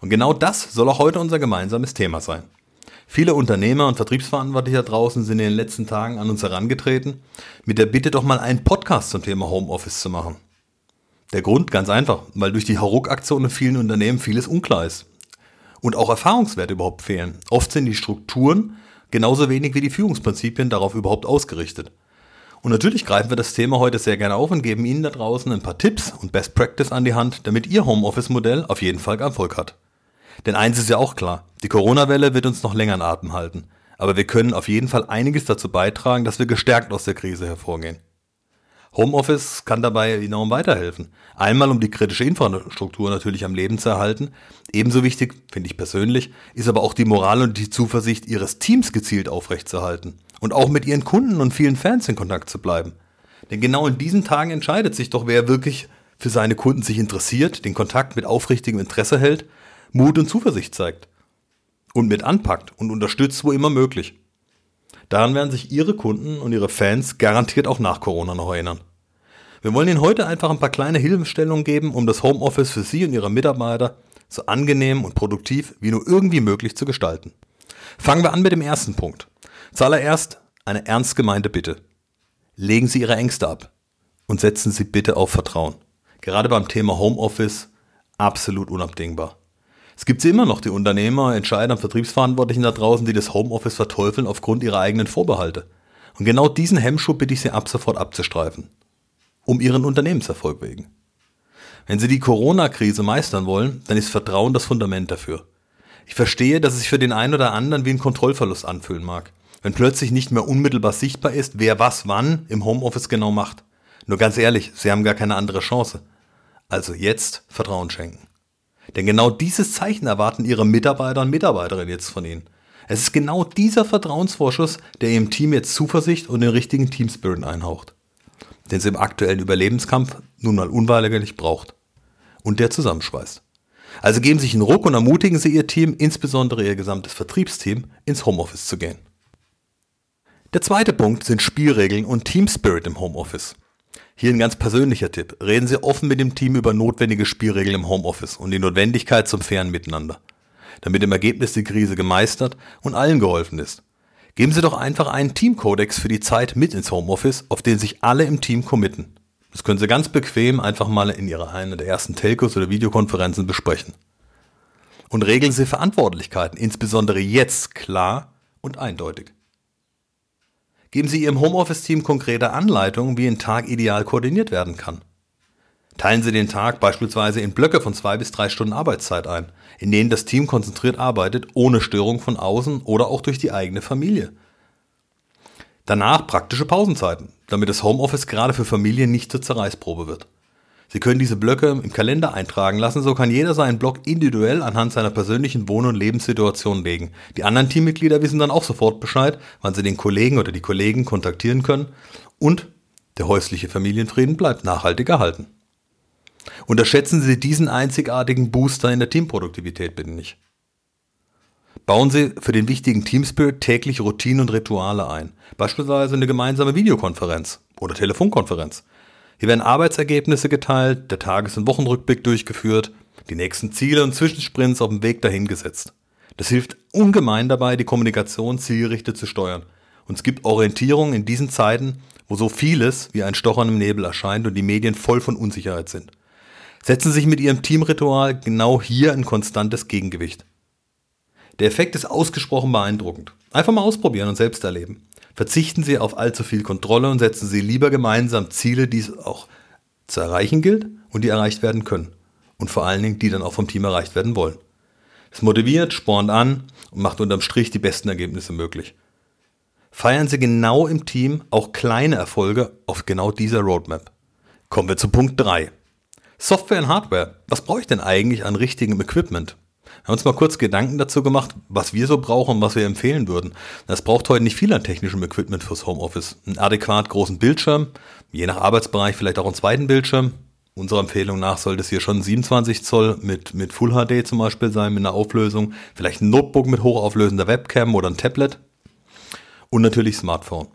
Und genau das soll auch heute unser gemeinsames Thema sein. Viele Unternehmer und Vertriebsverantwortliche da draußen sind in den letzten Tagen an uns herangetreten, mit der Bitte doch mal einen Podcast zum Thema Homeoffice zu machen. Der Grund ganz einfach, weil durch die Hauruck-Aktion in vielen Unternehmen vieles unklar ist. Und auch Erfahrungswerte überhaupt fehlen. Oft sind die Strukturen genauso wenig wie die Führungsprinzipien darauf überhaupt ausgerichtet. Und natürlich greifen wir das Thema heute sehr gerne auf und geben Ihnen da draußen ein paar Tipps und Best Practice an die Hand, damit Ihr Homeoffice-Modell auf jeden Fall Erfolg hat. Denn eins ist ja auch klar, die Corona-Welle wird uns noch länger in Atem halten. Aber wir können auf jeden Fall einiges dazu beitragen, dass wir gestärkt aus der Krise hervorgehen. Homeoffice kann dabei enorm weiterhelfen. Einmal, um die kritische Infrastruktur natürlich am Leben zu erhalten. Ebenso wichtig, finde ich persönlich, ist aber auch die Moral und die Zuversicht ihres Teams gezielt aufrechtzuerhalten. Und auch mit ihren Kunden und vielen Fans in Kontakt zu bleiben. Denn genau in diesen Tagen entscheidet sich doch, wer wirklich für seine Kunden sich interessiert, den Kontakt mit aufrichtigem Interesse hält Mut und Zuversicht zeigt. Und mit anpackt und unterstützt, wo immer möglich. Daran werden sich Ihre Kunden und Ihre Fans garantiert auch nach Corona noch erinnern. Wir wollen Ihnen heute einfach ein paar kleine Hilfestellungen geben, um das Homeoffice für Sie und Ihre Mitarbeiter so angenehm und produktiv wie nur irgendwie möglich zu gestalten. Fangen wir an mit dem ersten Punkt. Zuallererst eine ernst gemeinte Bitte. Legen Sie Ihre Ängste ab und setzen Sie bitte auf Vertrauen. Gerade beim Thema Homeoffice absolut unabdingbar. Es gibt immer noch die Unternehmer, Entscheider und Vertriebsverantwortlichen da draußen, die das Homeoffice verteufeln aufgrund ihrer eigenen Vorbehalte. Und genau diesen Hemmschuh bitte ich Sie ab sofort abzustreifen. Um Ihren Unternehmenserfolg wegen. Wenn Sie die Corona-Krise meistern wollen, dann ist Vertrauen das Fundament dafür. Ich verstehe, dass es sich für den einen oder anderen wie ein Kontrollverlust anfühlen mag, wenn plötzlich nicht mehr unmittelbar sichtbar ist, wer was wann im Homeoffice genau macht. Nur ganz ehrlich, Sie haben gar keine andere Chance. Also jetzt Vertrauen schenken. Denn genau dieses Zeichen erwarten Ihre Mitarbeiter und Mitarbeiterinnen jetzt von Ihnen. Es ist genau dieser Vertrauensvorschuss, der Ihrem Team jetzt Zuversicht und den richtigen Teamspirit einhaucht. Den sie im aktuellen Überlebenskampf nun mal unweigerlich braucht. Und der zusammenschweißt. Also geben Sie sich einen Ruck und ermutigen Sie Ihr Team, insbesondere Ihr gesamtes Vertriebsteam, ins Homeoffice zu gehen. Der zweite Punkt sind Spielregeln und Teamspirit im Homeoffice. Hier ein ganz persönlicher Tipp. Reden Sie offen mit dem Team über notwendige Spielregeln im Homeoffice und die Notwendigkeit zum fairen Miteinander. Damit im Ergebnis die Krise gemeistert und allen geholfen ist. Geben Sie doch einfach einen Teamkodex für die Zeit mit ins Homeoffice, auf den sich alle im Team committen. Das können Sie ganz bequem einfach mal in Ihrer einer der ersten Telcos oder Videokonferenzen besprechen. Und regeln Sie Verantwortlichkeiten, insbesondere jetzt klar und eindeutig. Geben Sie Ihrem Homeoffice-Team konkrete Anleitungen, wie ein Tag ideal koordiniert werden kann. Teilen Sie den Tag beispielsweise in Blöcke von zwei bis drei Stunden Arbeitszeit ein, in denen das Team konzentriert arbeitet, ohne Störung von außen oder auch durch die eigene Familie. Danach praktische Pausenzeiten, damit das Homeoffice gerade für Familien nicht zur Zerreißprobe wird. Sie können diese Blöcke im Kalender eintragen lassen, so kann jeder seinen Block individuell anhand seiner persönlichen Wohn- und Lebenssituation legen. Die anderen Teammitglieder wissen dann auch sofort Bescheid, wann sie den Kollegen oder die Kollegen kontaktieren können und der häusliche Familienfrieden bleibt nachhaltig erhalten. Unterschätzen Sie diesen einzigartigen Booster in der Teamproduktivität bitte nicht. Bauen Sie für den wichtigen Teamspirit täglich Routinen und Rituale ein, beispielsweise eine gemeinsame Videokonferenz oder Telefonkonferenz. Hier werden Arbeitsergebnisse geteilt, der Tages- und Wochenrückblick durchgeführt, die nächsten Ziele und Zwischensprints auf dem Weg dahin gesetzt. Das hilft ungemein dabei, die Kommunikation zielgerichtet zu steuern. Und es gibt Orientierung in diesen Zeiten, wo so vieles wie ein Stochern im Nebel erscheint und die Medien voll von Unsicherheit sind. Setzen Sie sich mit Ihrem Teamritual genau hier ein konstantes Gegengewicht. Der Effekt ist ausgesprochen beeindruckend. Einfach mal ausprobieren und selbst erleben. Verzichten Sie auf allzu viel Kontrolle und setzen Sie lieber gemeinsam Ziele, die es auch zu erreichen gilt und die erreicht werden können. Und vor allen Dingen, die dann auch vom Team erreicht werden wollen. Es motiviert, spornt an und macht unterm Strich die besten Ergebnisse möglich. Feiern Sie genau im Team auch kleine Erfolge auf genau dieser Roadmap. Kommen wir zu Punkt 3. Software und Hardware. Was brauche ich denn eigentlich an richtigem Equipment? Wir haben uns mal kurz Gedanken dazu gemacht, was wir so brauchen und was wir empfehlen würden. Das braucht heute nicht viel an technischem Equipment fürs Homeoffice. Einen adäquat großen Bildschirm, je nach Arbeitsbereich vielleicht auch einen zweiten Bildschirm. Unserer Empfehlung nach sollte es hier schon 27 Zoll mit, mit Full HD zum Beispiel sein, mit einer Auflösung. Vielleicht ein Notebook mit hochauflösender Webcam oder ein Tablet. Und natürlich Smartphone.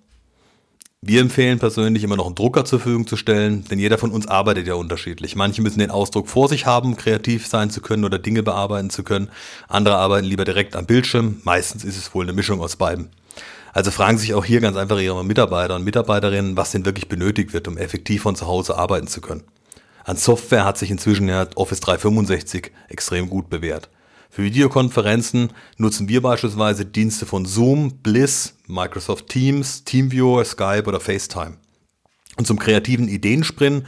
Wir empfehlen persönlich immer noch einen Drucker zur Verfügung zu stellen, denn jeder von uns arbeitet ja unterschiedlich. Manche müssen den Ausdruck vor sich haben, kreativ sein zu können oder Dinge bearbeiten zu können. Andere arbeiten lieber direkt am Bildschirm. Meistens ist es wohl eine Mischung aus beiden. Also fragen sich auch hier ganz einfach Ihre Mitarbeiter und Mitarbeiterinnen, was denn wirklich benötigt wird, um effektiv von zu Hause arbeiten zu können. An Software hat sich inzwischen ja Office 365 extrem gut bewährt. Für Videokonferenzen nutzen wir beispielsweise Dienste von Zoom, Bliss, Microsoft Teams, TeamViewer, Skype oder FaceTime. Und zum kreativen Ideensprint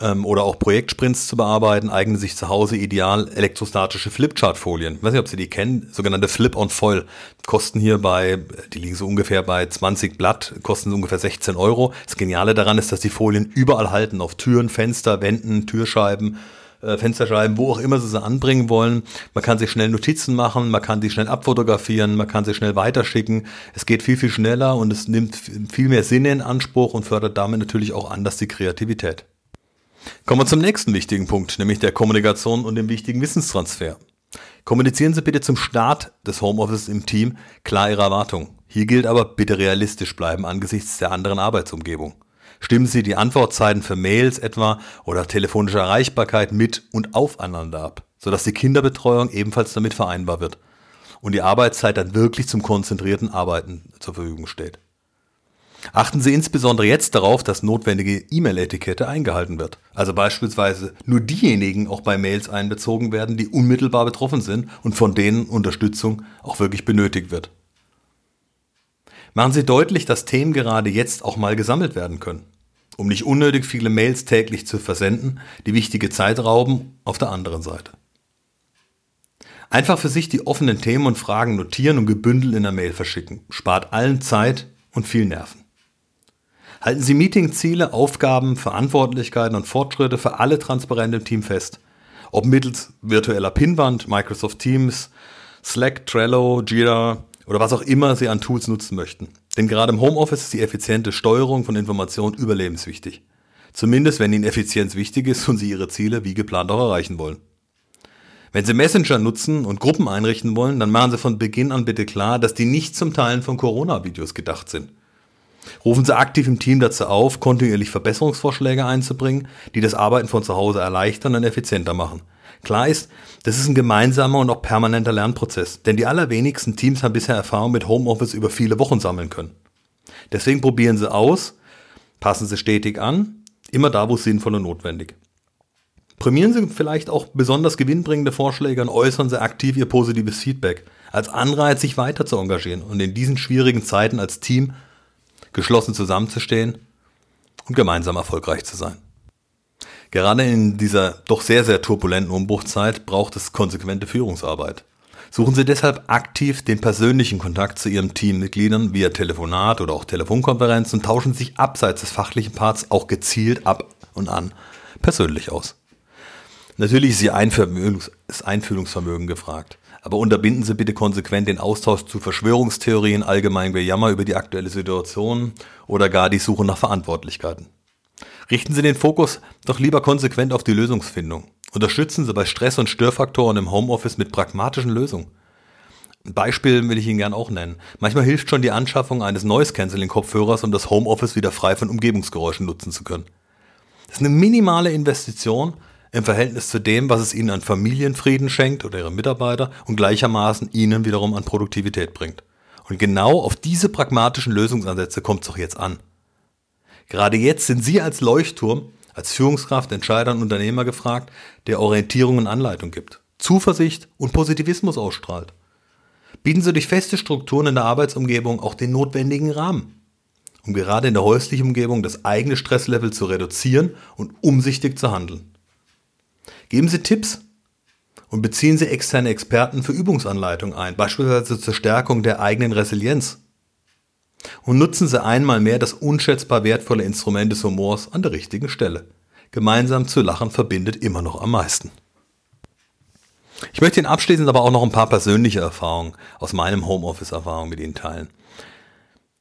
ähm, oder auch Projektsprints zu bearbeiten, eignen sich zu Hause ideal elektrostatische Flipchart-Folien. Ich weiß nicht, ob Sie die kennen, sogenannte Flip-on-Foil. Kosten hier bei, die liegen so ungefähr bei 20 Blatt, kosten ungefähr 16 Euro. Das Geniale daran ist, dass die Folien überall halten, auf Türen, Fenster, Wänden, Türscheiben äh, Fensterscheiben, wo auch immer sie sie anbringen wollen. Man kann sich schnell Notizen machen, man kann sie schnell abfotografieren, man kann sie schnell weiterschicken. Es geht viel, viel schneller und es nimmt viel mehr Sinne in Anspruch und fördert damit natürlich auch anders die Kreativität. Kommen wir zum nächsten wichtigen Punkt, nämlich der Kommunikation und dem wichtigen Wissenstransfer. Kommunizieren Sie bitte zum Start des Homeoffice im Team klar Ihre Erwartungen. Hier gilt aber bitte realistisch bleiben angesichts der anderen Arbeitsumgebung. Stimmen Sie die Antwortzeiten für Mails etwa oder telefonische Erreichbarkeit mit und aufeinander ab, sodass die Kinderbetreuung ebenfalls damit vereinbar wird und die Arbeitszeit dann wirklich zum konzentrierten Arbeiten zur Verfügung steht. Achten Sie insbesondere jetzt darauf, dass notwendige E-Mail-Etikette eingehalten wird. Also beispielsweise nur diejenigen auch bei Mails einbezogen werden, die unmittelbar betroffen sind und von denen Unterstützung auch wirklich benötigt wird. Machen Sie deutlich, dass Themen gerade jetzt auch mal gesammelt werden können, um nicht unnötig viele Mails täglich zu versenden, die wichtige Zeit rauben auf der anderen Seite. Einfach für sich die offenen Themen und Fragen notieren und gebündelt in der Mail verschicken. Spart allen Zeit und viel Nerven. Halten Sie Meetingziele, Aufgaben, Verantwortlichkeiten und Fortschritte für alle transparent im Team fest. Ob mittels virtueller Pinwand, Microsoft Teams, Slack, Trello, Jira, oder was auch immer Sie an Tools nutzen möchten. Denn gerade im Homeoffice ist die effiziente Steuerung von Informationen überlebenswichtig. Zumindest wenn Ihnen Effizienz wichtig ist und Sie Ihre Ziele wie geplant auch erreichen wollen. Wenn Sie Messenger nutzen und Gruppen einrichten wollen, dann machen Sie von Beginn an bitte klar, dass die nicht zum Teilen von Corona-Videos gedacht sind. Rufen Sie aktiv im Team dazu auf, kontinuierlich Verbesserungsvorschläge einzubringen, die das Arbeiten von zu Hause erleichtern und effizienter machen. Klar ist, das ist ein gemeinsamer und auch permanenter Lernprozess, denn die allerwenigsten Teams haben bisher Erfahrung mit Homeoffice über viele Wochen sammeln können. Deswegen probieren Sie aus, passen Sie stetig an, immer da, wo es sinnvoll und notwendig. Prämieren Sie vielleicht auch besonders gewinnbringende Vorschläge und äußern Sie aktiv Ihr positives Feedback als Anreiz, sich weiter zu engagieren und in diesen schwierigen Zeiten als Team geschlossen zusammenzustehen und gemeinsam erfolgreich zu sein. Gerade in dieser doch sehr, sehr turbulenten Umbruchzeit braucht es konsequente Führungsarbeit. Suchen Sie deshalb aktiv den persönlichen Kontakt zu Ihren Teammitgliedern via Telefonat oder auch Telefonkonferenz und tauschen sich abseits des fachlichen Parts auch gezielt ab und an persönlich aus. Natürlich ist Ihr Einfühlungs Einfühlungsvermögen gefragt, aber unterbinden Sie bitte konsequent den Austausch zu Verschwörungstheorien, allgemein Gejammer über die aktuelle Situation oder gar die Suche nach Verantwortlichkeiten. Richten Sie den Fokus doch lieber konsequent auf die Lösungsfindung. Unterstützen Sie bei Stress und Störfaktoren im Homeoffice mit pragmatischen Lösungen. Ein Beispiel will ich Ihnen gern auch nennen. Manchmal hilft schon die Anschaffung eines Noise-Canceling-Kopfhörers, um das Homeoffice wieder frei von Umgebungsgeräuschen nutzen zu können. Das ist eine minimale Investition im Verhältnis zu dem, was es Ihnen an Familienfrieden schenkt oder Ihre Mitarbeiter und gleichermaßen Ihnen wiederum an Produktivität bringt. Und genau auf diese pragmatischen Lösungsansätze kommt es doch jetzt an. Gerade jetzt sind Sie als Leuchtturm, als Führungskraft, Entscheider und Unternehmer gefragt, der Orientierung und Anleitung gibt, Zuversicht und Positivismus ausstrahlt. Bieten Sie durch feste Strukturen in der Arbeitsumgebung auch den notwendigen Rahmen, um gerade in der häuslichen Umgebung das eigene Stresslevel zu reduzieren und umsichtig zu handeln. Geben Sie Tipps und beziehen Sie externe Experten für Übungsanleitungen ein, beispielsweise zur Stärkung der eigenen Resilienz und nutzen Sie einmal mehr das unschätzbar wertvolle Instrument des Humors an der richtigen Stelle. Gemeinsam zu lachen verbindet immer noch am meisten. Ich möchte Ihnen abschließend aber auch noch ein paar persönliche Erfahrungen aus meinem Homeoffice-Erfahrung mit Ihnen teilen.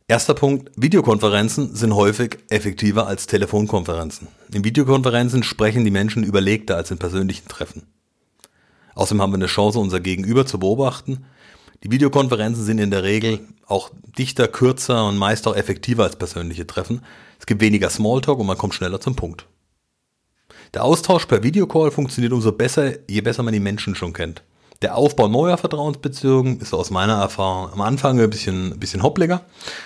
Erster Punkt, Videokonferenzen sind häufig effektiver als Telefonkonferenzen. In Videokonferenzen sprechen die Menschen überlegter als in persönlichen Treffen. Außerdem haben wir eine Chance, unser Gegenüber zu beobachten. Die Videokonferenzen sind in der Regel auch dichter, kürzer und meist auch effektiver als persönliche Treffen. Es gibt weniger Smalltalk und man kommt schneller zum Punkt. Der Austausch per Videocall funktioniert umso besser, je besser man die Menschen schon kennt. Der Aufbau neuer Vertrauensbeziehungen ist aus meiner Erfahrung am Anfang ein bisschen, ein bisschen hoppliger,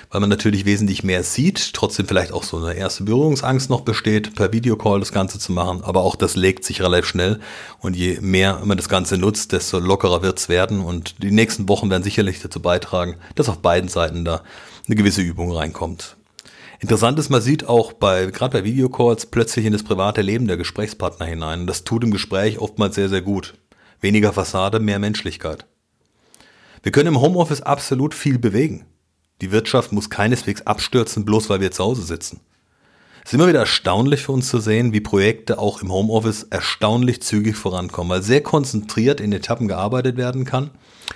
weil man natürlich wesentlich mehr sieht, trotzdem vielleicht auch so eine erste Berührungsangst noch besteht, per Videocall das Ganze zu machen, aber auch das legt sich relativ schnell und je mehr man das Ganze nutzt, desto lockerer wird es werden und die nächsten Wochen werden sicherlich dazu beitragen, dass auf beiden Seiten da eine gewisse Übung reinkommt. Interessant ist, man sieht auch bei, gerade bei Videocalls plötzlich in das private Leben der Gesprächspartner hinein. Das tut im Gespräch oftmals sehr, sehr gut. Weniger Fassade, mehr Menschlichkeit. Wir können im Homeoffice absolut viel bewegen. Die Wirtschaft muss keineswegs abstürzen, bloß weil wir zu Hause sitzen. Es ist immer wieder erstaunlich für uns zu sehen, wie Projekte auch im Homeoffice erstaunlich zügig vorankommen, weil sehr konzentriert in Etappen gearbeitet werden kann,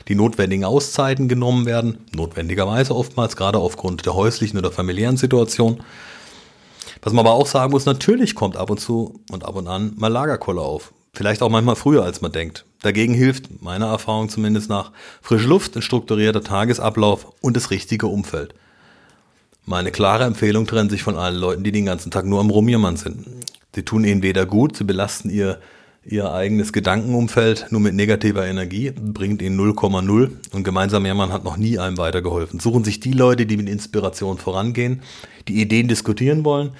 die notwendigen Auszeiten genommen werden, notwendigerweise oftmals, gerade aufgrund der häuslichen oder familiären Situation. Was man aber auch sagen muss, natürlich kommt ab und zu und ab und an mal Lagerkolle auf. Vielleicht auch manchmal früher, als man denkt. Dagegen hilft, meiner Erfahrung zumindest nach, frische Luft, ein strukturierter Tagesablauf und das richtige Umfeld. Meine klare Empfehlung trennt sich von allen Leuten, die den ganzen Tag nur am Rumjammern sind. Sie tun ihnen weder gut, sie belasten ihr, ihr eigenes Gedankenumfeld nur mit negativer Energie, bringt ihnen 0,0 und gemeinsam jammern hat noch nie einem weitergeholfen. Suchen sich die Leute, die mit Inspiration vorangehen, die Ideen diskutieren wollen,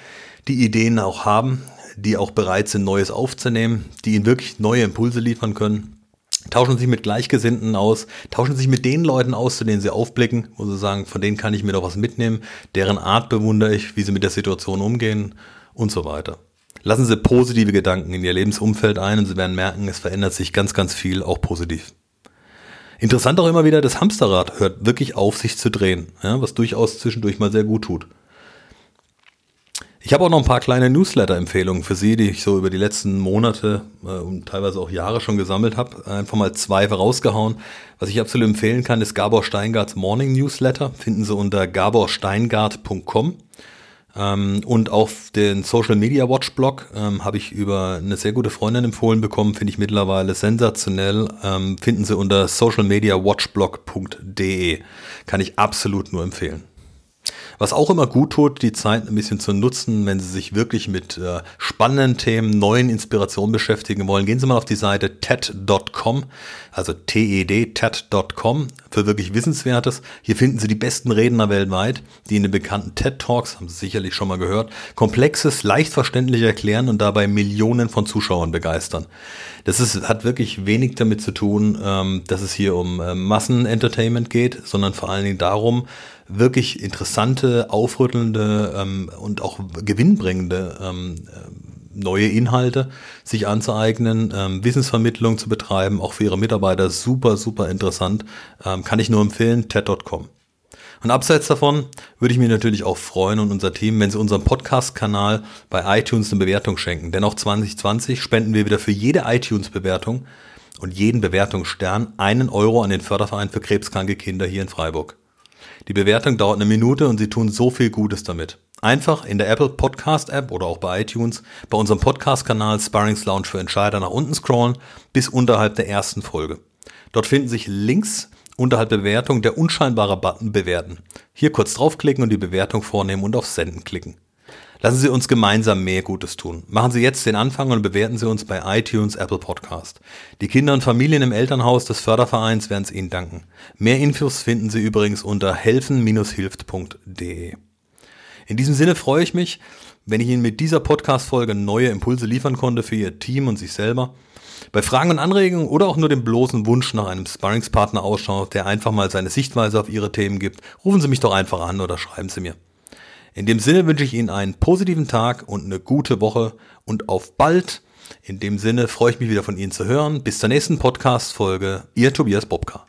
die Ideen auch haben, die auch bereit sind, Neues aufzunehmen, die ihnen wirklich neue Impulse liefern können. Tauschen sich mit Gleichgesinnten aus, tauschen sich mit den Leuten aus, zu denen sie aufblicken, wo sie sagen, von denen kann ich mir doch was mitnehmen, deren Art bewundere ich, wie sie mit der Situation umgehen und so weiter. Lassen Sie positive Gedanken in Ihr Lebensumfeld ein und Sie werden merken, es verändert sich ganz, ganz viel, auch positiv. Interessant auch immer wieder, das Hamsterrad hört wirklich auf, sich zu drehen, ja, was durchaus zwischendurch mal sehr gut tut. Ich habe auch noch ein paar kleine Newsletter-Empfehlungen für Sie, die ich so über die letzten Monate äh, und teilweise auch Jahre schon gesammelt habe. Einfach mal zwei rausgehauen. Was ich absolut empfehlen kann, ist Gabor Steingarts Morning Newsletter. Finden Sie unter gaborsteingart.com. Ähm, und auf den Social Media Watch Blog ähm, habe ich über eine sehr gute Freundin empfohlen bekommen, finde ich mittlerweile sensationell. Ähm, finden Sie unter socialmediawatchblog.de. Kann ich absolut nur empfehlen. Was auch immer gut tut, die Zeit ein bisschen zu nutzen, wenn Sie sich wirklich mit äh, spannenden Themen, neuen Inspirationen beschäftigen wollen, gehen Sie mal auf die Seite TED.com, also TED, TED.com, für wirklich Wissenswertes. Hier finden Sie die besten Redner weltweit, die in den bekannten TED Talks, haben Sie sicherlich schon mal gehört, komplexes, leicht verständlich erklären und dabei Millionen von Zuschauern begeistern. Das ist, hat wirklich wenig damit zu tun, ähm, dass es hier um äh, Massenentertainment geht, sondern vor allen Dingen darum, wirklich interessante, aufrüttelnde ähm, und auch gewinnbringende ähm, äh, neue Inhalte sich anzueignen, ähm, Wissensvermittlung zu betreiben, auch für ihre Mitarbeiter super, super interessant. Ähm, kann ich nur empfehlen, TED.com. Und abseits davon würde ich mich natürlich auch freuen und unser Team, wenn Sie unserem Podcast-Kanal bei iTunes eine Bewertung schenken. Denn auch 2020 spenden wir wieder für jede iTunes-Bewertung und jeden Bewertungsstern einen Euro an den Förderverein für krebskranke Kinder hier in Freiburg. Die Bewertung dauert eine Minute und Sie tun so viel Gutes damit. Einfach in der Apple Podcast App oder auch bei iTunes bei unserem Podcast-Kanal Sparrings Lounge für Entscheider nach unten scrollen bis unterhalb der ersten Folge. Dort finden sich Links unterhalb der Bewertung der unscheinbare Button Bewerten. Hier kurz draufklicken und die Bewertung vornehmen und auf Senden klicken. Lassen Sie uns gemeinsam mehr Gutes tun. Machen Sie jetzt den Anfang und bewerten Sie uns bei iTunes Apple Podcast. Die Kinder und Familien im Elternhaus des Fördervereins werden es Ihnen danken. Mehr Infos finden Sie übrigens unter helfen-hilft.de. In diesem Sinne freue ich mich, wenn ich Ihnen mit dieser Podcast-Folge neue Impulse liefern konnte für Ihr Team und sich selber. Bei Fragen und Anregungen oder auch nur dem bloßen Wunsch nach einem Sparringspartner ausschaut, der einfach mal seine Sichtweise auf Ihre Themen gibt, rufen Sie mich doch einfach an oder schreiben Sie mir. In dem Sinne wünsche ich Ihnen einen positiven Tag und eine gute Woche und auf bald. In dem Sinne freue ich mich wieder von Ihnen zu hören. Bis zur nächsten Podcast-Folge. Ihr Tobias Bobka.